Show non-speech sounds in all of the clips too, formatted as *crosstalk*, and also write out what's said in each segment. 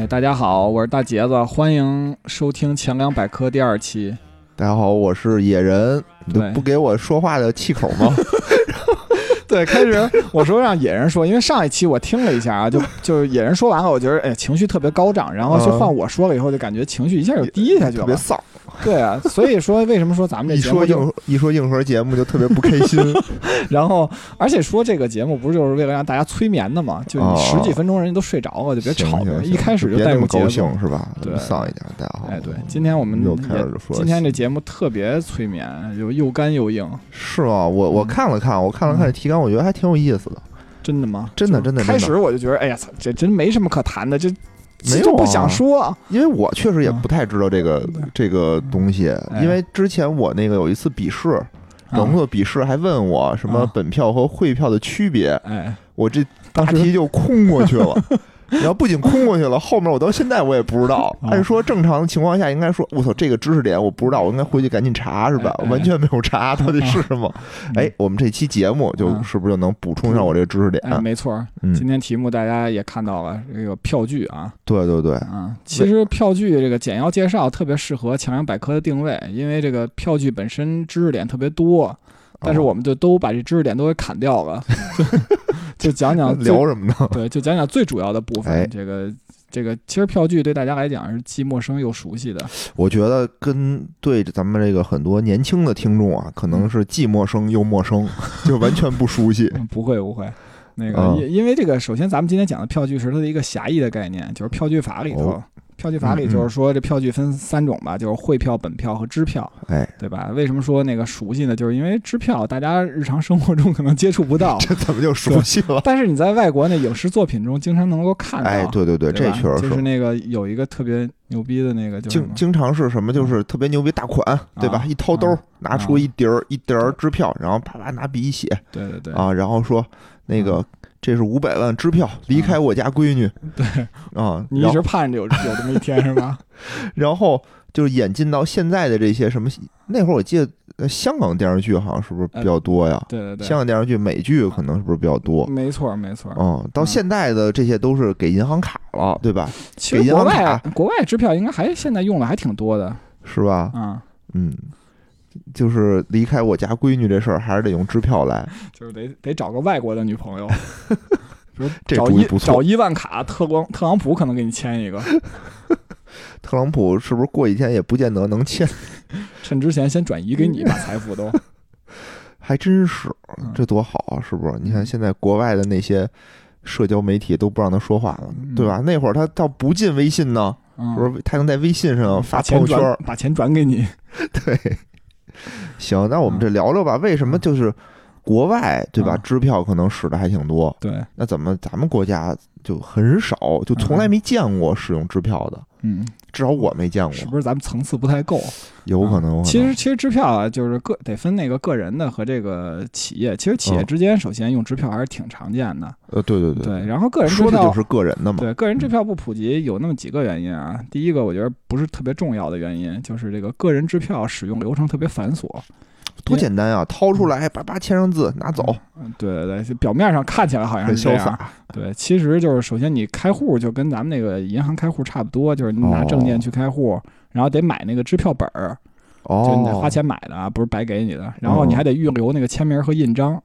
哎，大家好，我是大杰子，欢迎收听前两百科第二期。大家好，我是野人，你都对不给我说话的气口吗？*laughs* 对，开始我说让野人说，因为上一期我听了一下啊，就 *laughs* 就是野人说完了，我觉得哎情绪特别高涨，然后就换我说了以后，就感觉情绪一下就低下去了。特别丧，*laughs* 对啊，所以说为什么说咱们一说这节目就，硬一说硬核节目就特别不开心。*laughs* 然后而且说这个节目不是就是为了让大家催眠的嘛？就十几分钟人家都睡着了，就别吵一开始别那么高带入节奏。兴是吧？对丧一点。大家好，哎，对，今天我们又开始说今天这节目特别催眠，又又干又硬，是吗？我我看了看，我看了看这提纲，我觉得还挺有意思的。真的吗？真的真的真的开始我就觉得，哎呀，操，这真没什么可谈的，这没有不想说。因为我确实也不太知道这个嗯。这个东西，哎。因为之前我那个有一次笔试，整啊个笔试还问我什么啊。本票和汇票的区别，哎，我这当时大题就空过去了。*laughs* 然后不仅空过去了，后面我到现在我也不知道。啊按说正常的情况下，应该说，我操，这个知识点我不知道，我应该回去赶紧查，是吧？完全没有查到底是什么。哎，我们这期节目就啊是不是就能补充上我这个知识点？哎，没错今天题目大家也看到了，这个票据啊，对对对，啊，其实票据这个简要介绍特别适合强阳百科的定位，因为这个票据本身知识点特别多，但是哦我们就都把这知识点都给砍掉了，*laughs* 就就讲讲聊什么呢？*laughs* 对，就讲讲最主要的部分。哎这个这个，其实票据对大家来讲是既陌生又熟悉的。我觉得跟对咱们这个很多年轻的听众啊，可能是既陌生又陌生，*laughs* 就完全不熟悉。嗯不会不会，那个嗯因因为这个，首先咱们今天讲的票据是它的一个狭义的概念，就是票据法里头。哦票据法里就是说，这票据分三种吧，就是汇票、本票和支票，哎，对吧？为什么说那个熟悉呢？就是因为支票大家日常生活中可能接触不到，*laughs* 这怎么就熟悉了？但是你在外国那影视作品中经常能够看到。哎，对对对，这确实就是那个有一个特别牛逼的那个就？经经常是什么，就是特别牛逼大款，对吧啊？一掏兜啊拿出一叠儿一叠儿支票，然后啪啪拿笔一写对对对，啊，然后说那个这是五百万支票，离开我家闺女 *laughs* 对啊，你一直盼着有有这么一天是吧？*laughs* *laughs* 然后就是演进到现在的这些什么，那会儿我记得呃香港电视剧好像是不是比较多呀？对对对，香港电视剧、美剧可能是不是比较多？没错没错。嗯，到嗯现在的这些都是给银行卡了，对吧？其实国给银行外卡国外支票应该还现在用的还挺多的是吧？啊，嗯，就是离开我家闺女这事儿，还是得用支票来。*laughs* 就是得得找个外国的女朋友，*laughs* 找一主意不错找伊万卡，特光特朗普可能给你签一个，*laughs* 特朗普是不是过几天也不见得能签？趁之前先转移给你，把财富都还真是嗯，这多好啊！是不是？你看现在国外的那些社交媒体都不让他说话了，嗯对吧？那会儿他倒不进微信呢，嗯不是他能在微信上发朋友圈把钱转给你，对，行，那我们这聊聊吧。为什么就是国外对吧？嗯支票可能使的还挺多，对，那怎么咱们国家就很少，就从来没见过使用支票的？嗯，至少我没见过，是不是咱们层次不太够？有可能。其实其实支票啊，就是个得分那个个人的和这个企业。其实企业嗯之间首先用支票还是挺常见的，呃，对对对对。然后个人支票就是个人的嘛。对个人支票不普及有那么几个原因啊。第一个，我觉得不是特别重要的原因，就是这个个人支票使用流程特别繁琐。多简单啊！掏出来，叭叭签上字，拿走，嗯，对对对，表面上看起来好像很潇洒。对，其实就是首先你开户就跟咱们那个银行开户差不多，就是你拿证件去开户，然后得买那个支票本儿，就你得哦花钱买的啊，不是白给你的。然后你还得预留那个签名和印章。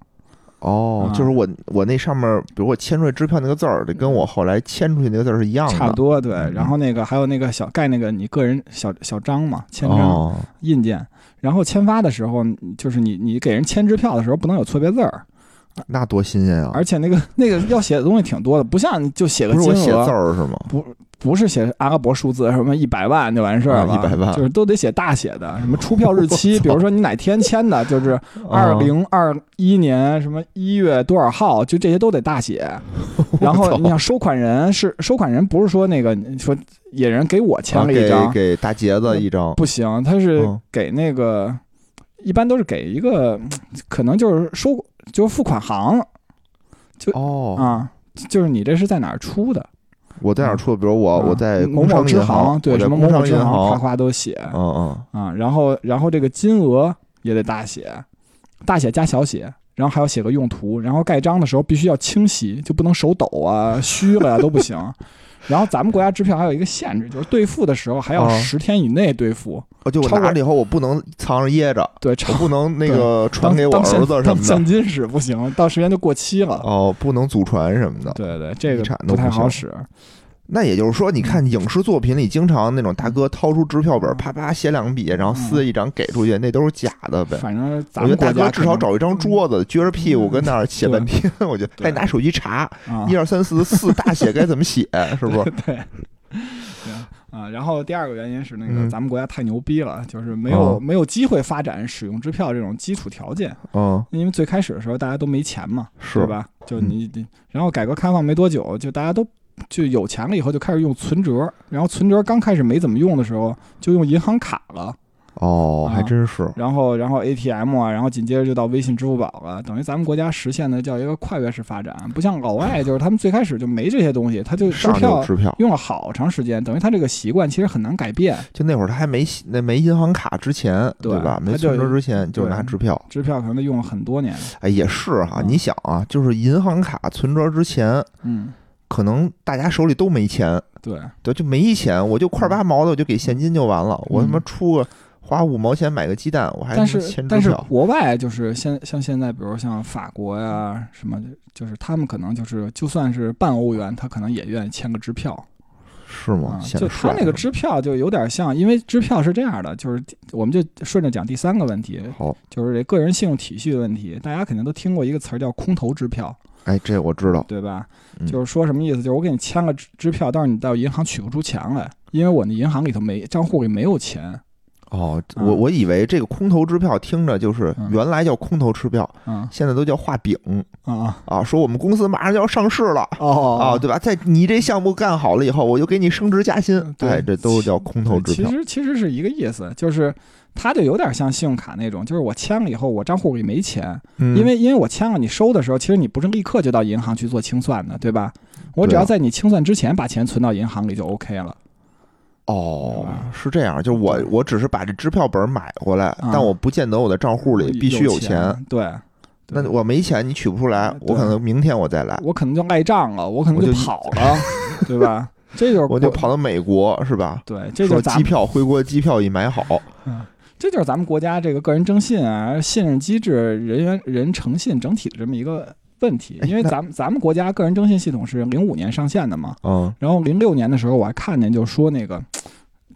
哦，啊就是我我那上面，比如我签出来支票那个字儿，得跟我后来签出去那个字儿是一样的，差不多，对。嗯然后那个还有那个小盖那个你个人小小章嘛，签章、哦，印件。然后签发的时候，就是你你给人签支票的时候不能有错别字儿，那多新鲜啊！而且那个那个要写的东西挺多的，不像就写个金额，我写字儿是吗？不是写阿拉伯数字，什么一百万就完事儿了，啊100万就是都得写大写的，什么出票日期，比如说你哪天签的，就是二啊零二一年什么一月多少号，就这些都得大写。*laughs* 然后你想收款人是收款人，不是说那个你说野人给我签啊了一张，给给大杰子一张，不行，他是嗯给那个，一般都是给一个，可能就是收就是付款行就哦，啊，就是你这是在哪儿出的？我在哪儿出的？比如我啊我在某某支行，对什么某某支行，哗行，哗都写嗯嗯，啊。然后然后这个金额也得大写，大写加小写。然后还要写个用途，然后盖章的时候必须要清晰，就不能手抖啊、虚了呀、都不行。然后咱们国家支票还有一个限制，就是兑付的时候还要哦十天以内兑付。哦，就我超过拿了以后，我不能藏着掖着，对，不能那个传给我儿子什么的。当现金使不行，到时间就过期了。哦，不能祖传什么的。对对，这个不太好使。那也就是说，你看影视作品里经常那种大哥掏出支票本，啪啪写两笔，然后撕一张给出去，那都是假的呗。反正。咱我觉得大们国家哥至少找一张桌子，撅着屁股跟那儿写半天，我觉得对。还拿手机查啊一二三四四大写该怎么写，*laughs* 是不是？*laughs* 对。对啊，然后第二个原因是那个嗯。咱们国家太牛逼了，就是没有哦。没有机会发展使用支票这种基础条件，嗯，因为最开始的时候大家都没钱嘛，是。吧？就你然后改革开放没多久，就大家都就有钱了以后就开始用存折，然后存折刚开始没怎么用的时候就用银行卡了，哦，还啊真是。然后然后 ATM 啊，然后紧接着就到微信、支付宝了，等于咱们国家实现的叫一个跨越式发展，不像老外，就是他们最开始就没这些东西，他就支票支票，用了好长时间，等于他这个习惯其实很难改变。就那会儿他还没那没银行卡之前，对吧？没存折之前就是拿支票。支票可能得用了很多年，哎，也是哈，嗯你想啊，就是银行卡存折之前，嗯，可能大家手里都没钱，对，对，就没钱，我就块八毛的，我就给现金就完了。我他妈嗯出个花五毛钱买个鸡蛋，我还但是但是。国外就是现像现在，比如像法国呀什么的，就是他们可能就是就算是半欧元，他可能也愿意签个支票是吗啊。？就他那个支票就有点像，因为支票是这样的，就是我们就顺着讲第三个问题，好，就是这个人信用体系的问题。大家肯定都听过一个词儿叫空头支票，哎，这我知道。对吧？嗯就是说什么意思？就是我给你签个支支票，但是你到银行取不出钱来，因为我那银行里头没账户里没有钱。哦，嗯我我以为这个空头支票听着就是嗯原来叫空头支票，嗯现在都叫画饼啊啊，说我们公司马上就要上市了。哦啊，对吧？在你这项目干好了以后，我就给你升职加薪，对哎，这都叫空头支票。其实其实是一个意思，就是它就有点像信用卡那种，就是我签了以后，我账户里没钱，嗯因为因为我签了，你收的时候，其实你不是立刻就到银行去做清算的，对吧？我只要在你清算之前把钱存到银行里就 OK 了。哦，是这样，就我我只是把这支票本买回来，啊但我不见得我的账户里必须有钱。，对。对那我没钱，你取不出来，我可能明天我再来，我可能就赖账了，我可能就跑了，*laughs* 对吧？这就是我就跑到美国是吧？对，这就是机票回国机票一买好，这就是咱们国家这个个人征信啊、信任机制、人员人诚信整体的这么一个问题。因为咱们咱们国家个人征信系统是零五年上线的嘛，嗯然后零六年的时候我还看见就说那个。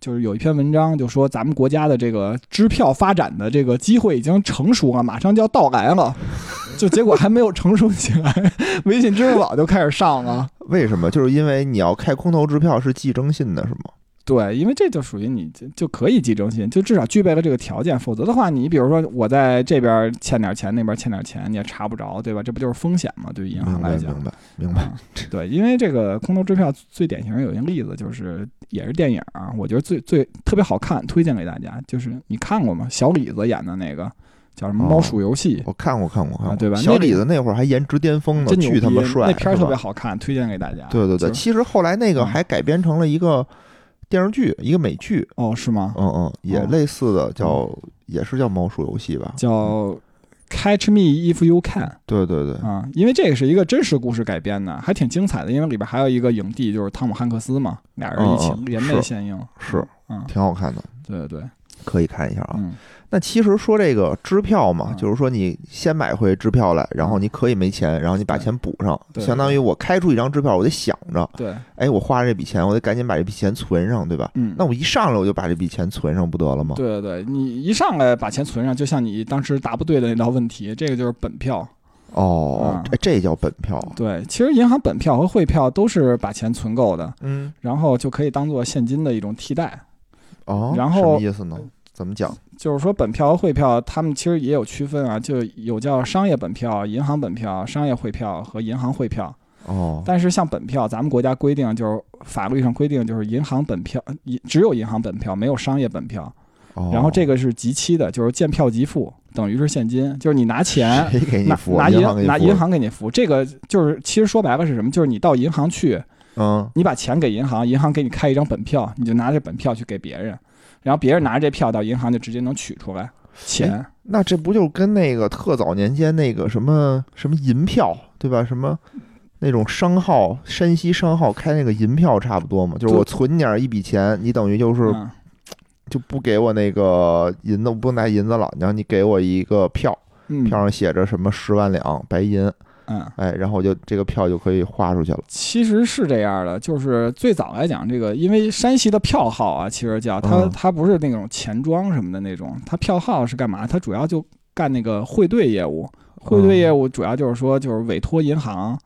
就是有一篇文章就说咱们国家的这个支票发展的这个机会已经成熟了，马上就要到来了，就结果还没有成熟起来，微信、支付宝就开始上了。为什么？就是因为你要开空头支票是寄征信的，是吗？对，因为这就属于你就就可以寄征信，就至少具备了这个条件，否则的话，你比如说我在这边欠点钱，那边欠点钱，你也查不着，对吧？这不就是风险吗？对于银行来讲，明白明白。啊对，因为这个空头支票最典型有一个例子，就是也是电影啊，我觉得最最特别好看，推荐给大家，就是你看过吗？小李子演的那个叫什么《哦猫鼠游戏》我看过看过看过，啊对吧小那李子那会儿还颜值巅峰呢，真巨他妈帅，那片儿特别好看，推荐给大家。对对对，其实后来那个嗯还改编成了一个电视剧，一个美剧，哦，是吗？嗯嗯，也哦类似的叫，也是叫猫鼠游戏吧？叫 Catch Me If You Can。对对对，啊，因为这个是一个真实故事改编的，还挺精彩的。因为里边还有一个影帝，就是汤姆汉克斯嘛，俩人一起联袂是献映。是嗯，挺好看的，对对对，可以看一下啊。嗯那其实说这个支票嘛，嗯就是说你先买回支票来，然后你可以没钱，然后你把钱补上，相当于我开出一张支票，我得想着，对，哎，我花了这笔钱，我得赶紧把这笔钱存上，对吧？嗯，那我一上来我就把这笔钱存上不得了吗？对对对，你一上来把钱存上，就像你当时答不对的那道问题，*laughs* 这个就是本票。哦这叫本票。对，其实银行本票和汇票都是把钱存够的，嗯，然后就可以当做现金的一种替代。哦，然后什么意思呢？怎么讲？就是说，本票和汇票，他们其实也有区分啊，就有叫商业本票、银行本票、商业汇票和银行汇票。哦，但是像本票，咱们国家规定就是法律上规定就是银行本票，银只有银行本票，没有商业本票。哦然后这个是即期的，就是见票即付，等于是现金，就是你拿钱拿银拿银，行给你付。这个就是其实说白了是什么？就是你到银行去，嗯，你把钱给银行，银行给你开一张本票，你就拿这本票去给别人，然后别人拿着这票到银行就直接能取出来钱。那这不就跟那个特早年间那个什么什么银票，对吧？什么那种商号，山西商号开那个银票差不多嘛，就是我存你点儿一笔钱，你等于就是嗯就不给我那个银子，不拿银子了，然后你给我一个票，嗯票上写着什么十万两白银，嗯，哎，然后我就这个票就可以花出去了。其实是这样的，就是最早来讲，这个因为山西的票号啊，其实叫它嗯它不是那种钱庄什么的那种，它票号是干嘛？它主要就干那个汇兑业务，汇兑业务主要就是说就是委托银行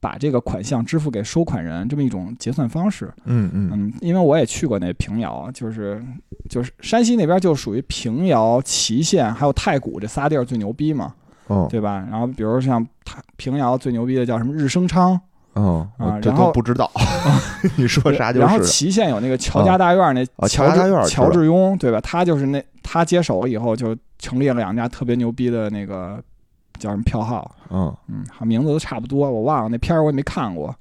把这个款项支付给收款人这么一种结算方式。嗯嗯嗯，因为我也去过那平遥，就是就是山西那边就属于平遥、祁县还有太谷这仨地儿最牛逼嘛，哦对吧？然后比如像太平遥最牛逼的叫什么日升昌，哦，我这都不知道，*laughs* 你说啥就是然后是。祁县有那个乔家大院那啊乔乔家大院治乔知道致庸，对吧？他就是那他接手了以后就成立了两家特别牛逼的那个叫什么票号，嗯，嗯，好名字都差不多，我忘了那片儿我也没看过。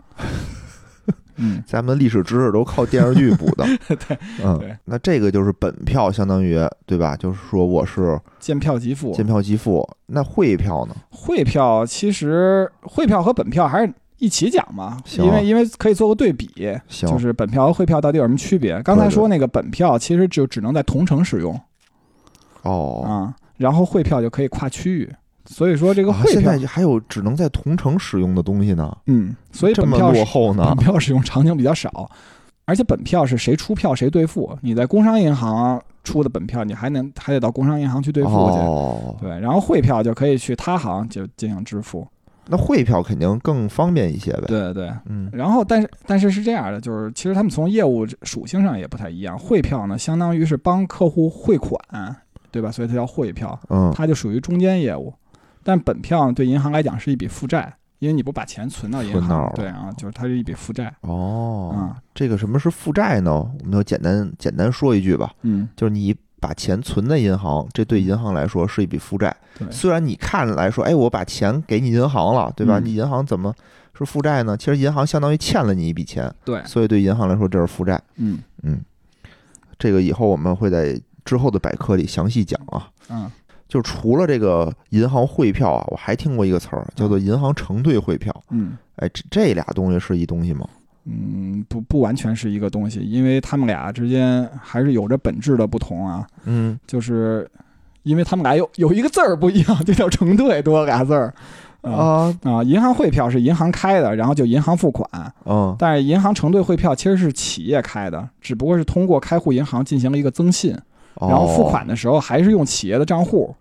嗯，咱们历史知识都靠电视剧补的。*laughs* 对，嗯对，那这个就是本票，相当于对吧？就是说我是见票即付。见票即付。那汇票呢？汇票其实汇票和本票还是一起讲嘛，因为因为可以做个对比，就是本票和汇票到底有什么区别？刚才说那个本票其实就只能在同城使用哦，啊，然后汇票就可以跨区域，所以说这个啊汇票现在，还有只能在同城使用的东西呢，嗯，所以本票是落后呢本？票使用场景比较少，而且本票是谁出票谁兑付，你在工商银行出的本票，你还能还得到工商银行去兑付去。哦，对，然后汇票就可以去他行就进行支付。那汇票肯定更方便一些呗。，对对，嗯，然后，但是但是是这样的，就是其实他们从业务属性上也不太一样。汇票呢，相当于是帮客户汇款，对吧？所以它叫汇票，嗯，它就属于中间业务。但本票，对银行来讲是一笔负债，因为你不把钱存到银行对啊，就是它是一笔负债。哦嗯，这个什么是负债呢？我们就简单简单说一句吧，嗯，就是你把钱存在银行，这对银行来说是一笔负债。虽然你看来说，哎，我把钱给你银行了，对吧？嗯你银行怎么是负债呢？其实银行相当于欠了你一笔钱，对，所以对银行来说这是负债。嗯嗯，这个以后我们会在之后的百科里详细讲啊。嗯，就除了这个银行汇票啊，我还听过一个词儿叫做银行承兑汇票。嗯哎，这这俩东西是一东西吗？嗯，不不完全是一个东西，因为他们俩之间还是有着本质的不同啊。嗯，就是因为他们俩有有一个字儿不一样，就叫承兑，多了俩字儿。啊啊，啊，银行汇票是银行开的，然后就银行付款。嗯，但是银行承兑汇票其实是企业开的，只不过是通过开户银行进行了一个增信，然后付款的时候还是用企业的账户。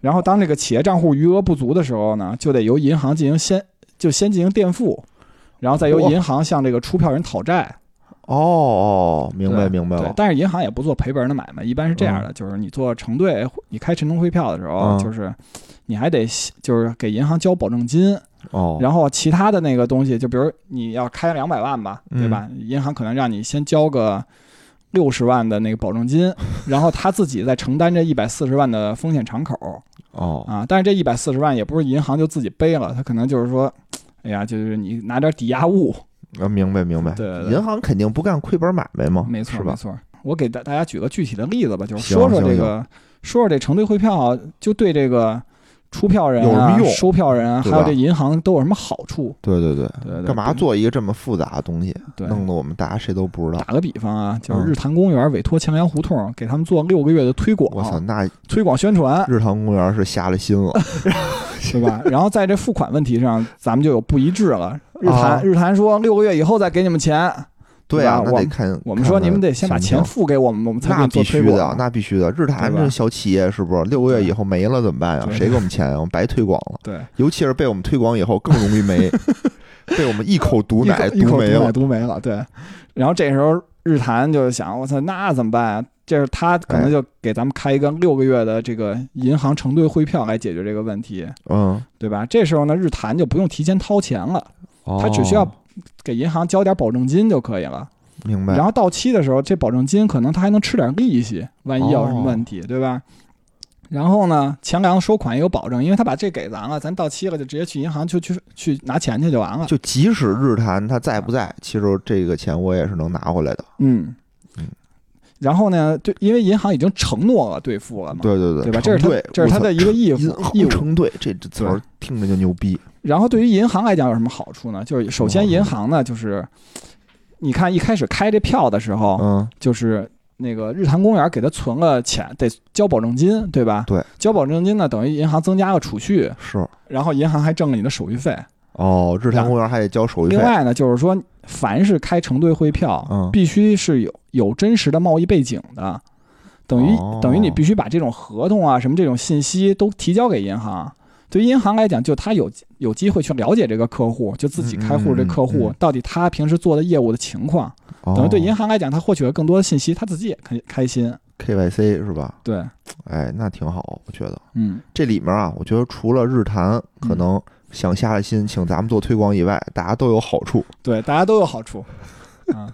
然后当这个企业账户余额不足的时候呢，就得由银行进行先就先进行垫付，然后再由银行向这个出票人讨债。哦哦，明白对对明白了，。但是银行也不做赔本的买卖，一般是这样的，就是你做承兑，你开城通汇票的时候，嗯就是你还得就是给银行交保证金，哦，然后其他的那个东西，就比如你要开两百万吧，嗯对吧？银行可能让你先交个六十万的那个保证金，*laughs* 然后他自己再承担这一百四十万的风险敞口哦，啊。但是这一百四十万也不是银行就自己背了，他可能就是说，哎呀，就是你拿点抵押物，啊，明白明白。对对对银行肯定不干亏本买卖嘛，没错？没错。我给大大家举个具体的例子吧，就是说说这个，说说这承兑汇票，就对这个出票人啊有什么用、收票人还有这银行都有什么好处？对对对，对对干嘛做一个这么复杂的东西，对，弄得我们大家谁都不知道打。个比方啊，就是嗯日坛公园委托强阳胡同给他们做六个月的推我操，广、那推广宣传，日坛公园是瞎了心了。*laughs* *laughs* 对吧？然后在这付款问题上，咱们就有不一致了。日坛、啊日坛说六个月以后再给你们钱，对啊，我那得看。我们说你们得先把钱付给我们，我们才给那必须的，。那必须的。日坛这小企业是不是六个月以后没了怎么办呀？对谁给我们钱呀？我们白推广了。对，尤其是被我们推广以后更容易没，*laughs* 被我们一口毒奶毒奶毒没了。毒没了。对，*laughs* 然后这时候日坛就想，我操，那怎么办啊？这是他可能就给咱们开一个六个月的这个银行承兑汇票来解决这个问题，嗯，对吧？这时候呢，日坛就不用提前掏钱了，哦他只需要给银行交点保证金就可以了。明白。然后到期的时候，这保证金可能他还能吃点利息，万一有什么问题，对吧？然后呢，钱粮收款也有保证，因为他把这给咱了，咱到期了就直接去银行就去去拿钱去就完了。就即使日坛他在不在，其实这个钱我也是能拿回来的。嗯嗯，然后呢，对，因为银行已经承诺了兑付了嘛，对对对，对吧？这是他对，这是他的一个义务义务。行承兑，这这词儿听着就牛逼。然后对于银行来讲有什么好处呢？就是首先哦银行呢，就是你看一开始开这票的时候，嗯，就是那个日坛公园给他存了钱，得交保证金，对吧？对，交保证金呢，等于银行增加了储蓄，是然后银行还挣了你的手续费。哦，日坛公园还得交手续费。另外呢，就是说，凡是开承兑汇票，嗯必须是有有真实的贸易背景的，等于、哦等于你必须把这种合同啊什么这种信息都提交给银行。对于银行来讲，就他有有机会去了解这个客户，就自己开户这客户嗯到底他平时做的业务的情况，等于对银行行来讲，他获取了更多的信息，他自己也开开心。KYC 是吧？对，哎，那挺好，我觉得嗯，这里面啊，我觉得除了日坛可能想下了心请咱们做推广以外，大家都有好处。对，大家都有好处。*laughs* 嗯，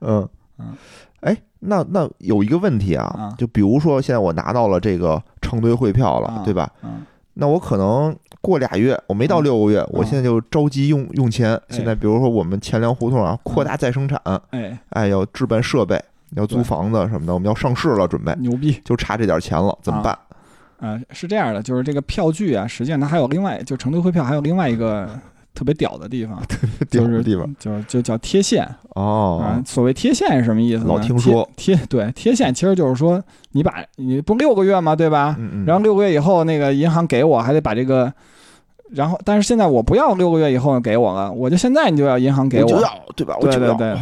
嗯嗯，哎，那那有一个问题啊啊，就比如说现在我拿到了这个承兑汇票了啊，对吧？嗯，那我可能过俩月，我没到嗯六个月，我现在就着急用用钱。现在比如说我们钱粮胡同啊，扩大再生产，哎，哎，要置办设备，要租房子什么的，我们要上市了，准备牛逼。就差这点钱了，怎么办？呃，是这样的，就是这个票据啊，实际上它还有另外，就承兑汇票还有另外一个特别屌的地方，就是屌的地方就是就叫贴现啊哦。。所谓贴现是什么意思呢？老听说贴贴对贴现，其实就是说你把你不六个月吗？对吧？嗯嗯，然后六个月以后，那个银行给我还得把这个，然后但是现在我不要六个月以后给我了，我就现在你就要银行给我。就要对吧？对对对，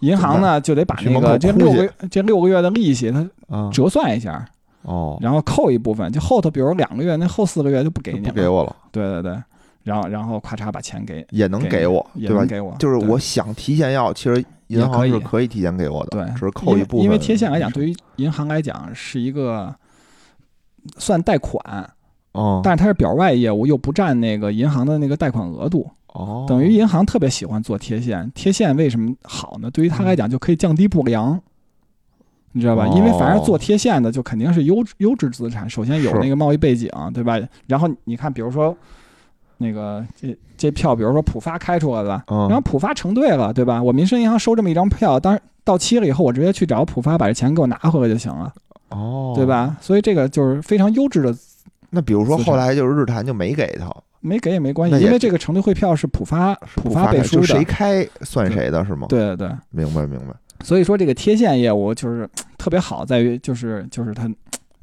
银行呢就得把那个这六个这六个月的利息它啊。折算一下，哦，然后扣一部分，就后头比如两个月，那后四个月就不给你，不给我了，对对对，然后然后咔嚓把钱给也能给给我，对吧也能？给我，就是我想提前要，其实银行是可以提前给我的，对只是扣一部分。因为贴现来讲，对于银行来讲是一个算贷款，哦，但是它是表外业务，又不占那个银行的那个贷款额度，哦，等于银行特别喜欢做贴现。贴现为什么好呢？对于他来讲就可以降低不良。你知道吧？哦因为反正做贴现的，就肯定是优质优质资产，首先有那个贸易背景，对吧？然后你看，比如说那个这这票，比如说浦发开出来了，嗯，然后浦发承兑了，对吧？我民生银行收这么一张票，当然到期了以后，我直接去找浦发把这钱给我拿回来就行了，哦，对？吧？所以这个就是非常优质的，那比如说后来就是日坛就没给他，没给也没关系，因为这个承兑汇票是浦发浦发背书就谁，开算谁的是吗？，对对对。明白明白。所以说这个贴现业务就是特别好，在于就是就是它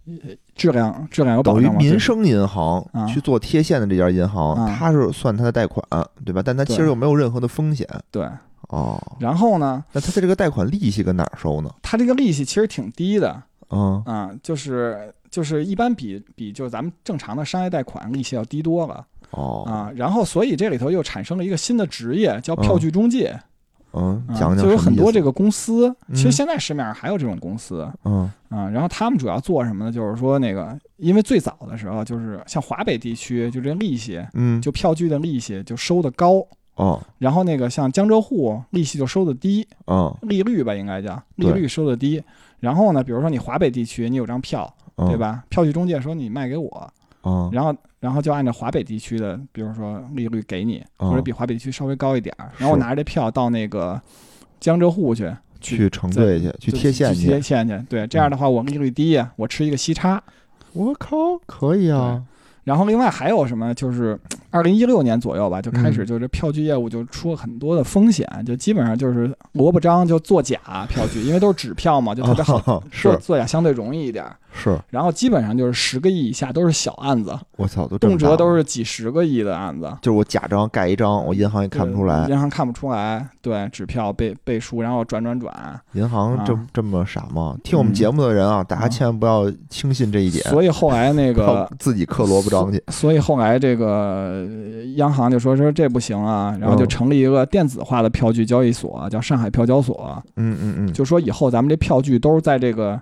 呃质量质量有保等于。民生银行啊去做贴现的这家银行，啊它是算它的贷款，对吧？但它其实又没有任何的风险对，哦。然后呢，那它的这个贷款利息跟哪儿收呢？它这个利息其实挺低的嗯，啊，就是就是一般比比就是咱们正常的商业贷款利息要低多了哦，啊。然后所以这里头又产生了一个新的职业，叫票据中介。嗯，啊讲讲就有很多这个公司，其实嗯现在市面上还有这种公司嗯啊。然后他们主要做什么呢？就是说那个，因为最早的时候，就是像华北地区，就这利息，嗯，就票据的利息就收的高，哦然后那个像江浙沪利息就收的低，嗯利率吧应该叫利率收的低。然后呢，比如说你华北地区你有张票，嗯，对？吧？票据中介说你卖给我，嗯，然后然后就按照华北地区的，比如说利率给你，嗯或者比华北地区稍微高一点儿，然后我拿着这票到那个江浙沪去去承兑去，去贴现去贴。现去。对，这样的话我利率低呀，我吃一个息差。我靠，可以啊！然后另外还有什么？就是二零一六年左右吧，就开始嗯就是票据业务就出了很多的风险，就基本上就是萝卜章就作假票据，因为都是纸票嘛，就特别好 *laughs* 是作假相对容易一点儿。是，然后基本上就是十个亿以下都是小案子，我操，都动辄都是几十个亿的案子。就是我假章盖一张，我银行也看不出来。银行看不出来，对，纸票背背书，然后转转转，银行这啊这么傻吗？听我们嗯节目的人啊，大家啊千万不要轻信这一点，所以后来那个，自己刻萝卜章去。所以后来这个呃央行就说说这不行啊，然后就嗯成立一个电子化的票据交易所，叫上海票交所，嗯嗯嗯，就说以后咱们这票据都是在这个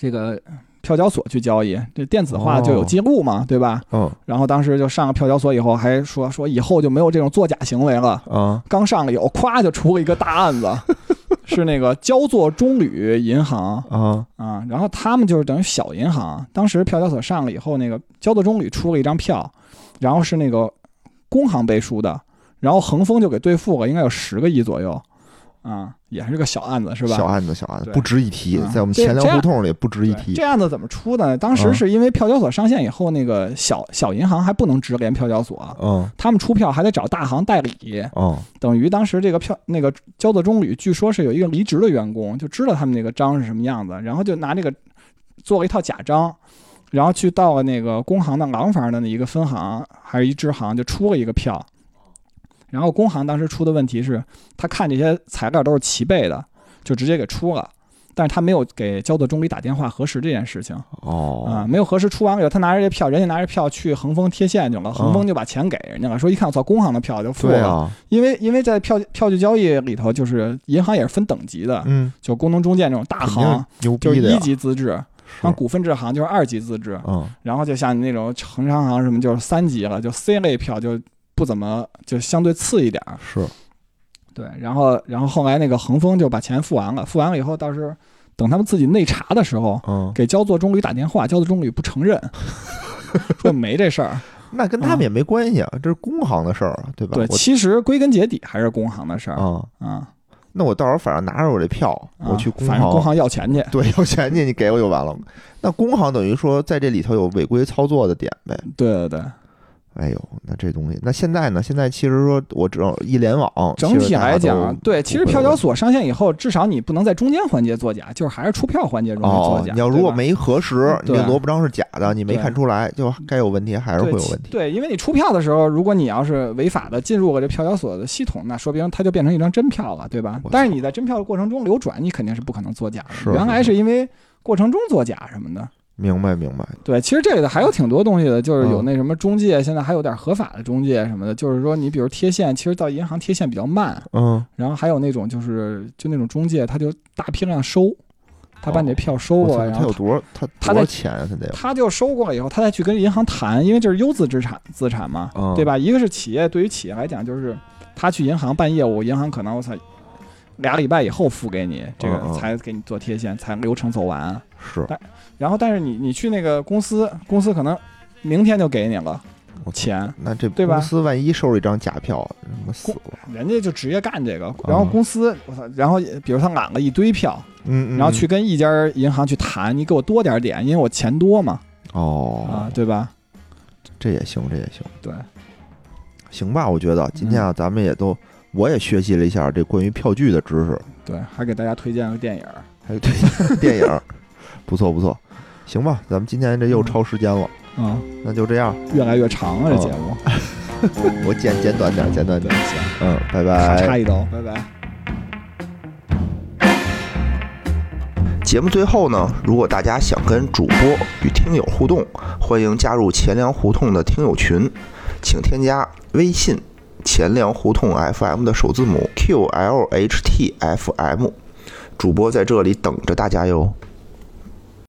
这个票交所去交易，这电子化就有哦记录嘛，对吧？嗯然后当时就上了票交所以后，还说说以后就没有这种作假行为了。啊刚上了以后，咵就出了一个大案子，*laughs* 是那个焦作中旅银行啊啊，然后他们就是等于小银行。当时票交所上了以后，那个焦作中旅出了一张票，然后是那个工行背书的，然后恒丰就给兑付了，应该有十个亿左右。啊，也是个小案子是吧？小案子，小案子，不值一提啊，在我们钱粮胡同里不值一提对这。案子怎么出呢？当时嗯是因为票交所上线以后，那个小小银行还不能直连票交所，嗯他们出票还得找大行代理，嗯等于当时这个票那个交作中旅，据说是有一个离职的员工就知道他们那个章是什么样子，然后就拿这个做了一套假章，然后去到了那个工行的廊坊的那一个分行还是一支行，就出了一个票。然后工行当时出的问题是，他看这些材料都是齐备的，就直接给出了。但是他没有给焦作中理打电话核实这件事情啊、哦，没有核实出完了以后，他拿着这票，人家拿着票去恒丰贴现去了，恒丰就把钱给人家了，说一看我操，工行的票就付了，啊，因为因为在票票据交易里头，就是银行也是分等级的，嗯，就工农中建这种大行就是一牛逼的呀，级资质，是像股份制行就是二级资质，嗯。然后就像你那种恒商行什么就是三级了，就 C 类票就不怎么就相对次一点儿。是对，然后然后后来那个恒丰就把钱付完了，付完了以后，倒是等他们自己内查的时候，嗯，给焦作中旅打电话，焦作中旅不承认，*laughs* 说没这事儿。*laughs* 那跟他们也没关系啊，这是工行的事儿啊，对吧？对，其实归根结底还是工行的事儿啊，啊。那我到时候反正拿着我这票，啊我去工反正工行要钱去。对，要钱去你给我就完了。那工行等于说在这里头有违规操作的点呗。对对对，哎呦，那这东西，那现在呢？现在其实说我只要一联网，整体来讲，对，其实票交所所上线以后，至少你不能在中间环节作假，就是还是出票环节中作假。，哦你要如果没核实，你萝卜章是假的，你没看出来，就该有问题还是会有问题。对，因为你出票的时候，如果你要是违法的进入了这票交所的系统，那说不定它就变成一张真票了，对吧？但是你在真票的过程中流转，你肯定是不可能作假的是的。原来是是因为过程中作假什么的。明白明白，对，其实这里头还有挺多东西的，就是有嗯那什么中介，现在还有点合法的中介什么的，就是说你比如贴现，其实到银行贴现比较慢，嗯，然后还有那种就是就那种中介，他就大批量收，他把你这票收过来，然后他有多少？他他多少钱啊？他得他就收过来以后，他再去跟银行谈，因为这是优质资产资产嘛，嗯对吧？一个是企业，对于企业来讲，就是他去银行办业务，银行可能我操俩礼拜以后付给你，这个才给你做贴现，才流程走完。是然后但是你你去那个公司，公司可能明天就给你了钱，那这对吧公司万一收了一张假票，他妈死了。人家就直接干这个，然后公司我操，然后比如他揽了一堆票，嗯，嗯然后去跟一家银行去谈，你给我多点点，因为我钱多嘛，哦啊，，对吧？这也行，这也行，对，行吧？我觉得今天啊，咱们也都我也学习了一下这关于票据的知识，对，还给大家推荐个电影，还有对电影，*laughs* 不错不错。行吧，咱们今天这又超时间了，啊，那就这样，越来越长了这节目，*laughs* 我简简短点，简短对，点，行，嗯，拜拜。咔嚓一刀，拜拜。节目最后呢，如果大家想跟主播与听友互动，欢迎加入钱粮胡同的听友群，请添加微信“钱粮胡同 FM” 的首字母 QLHTFM，主播在这里等着大家哟。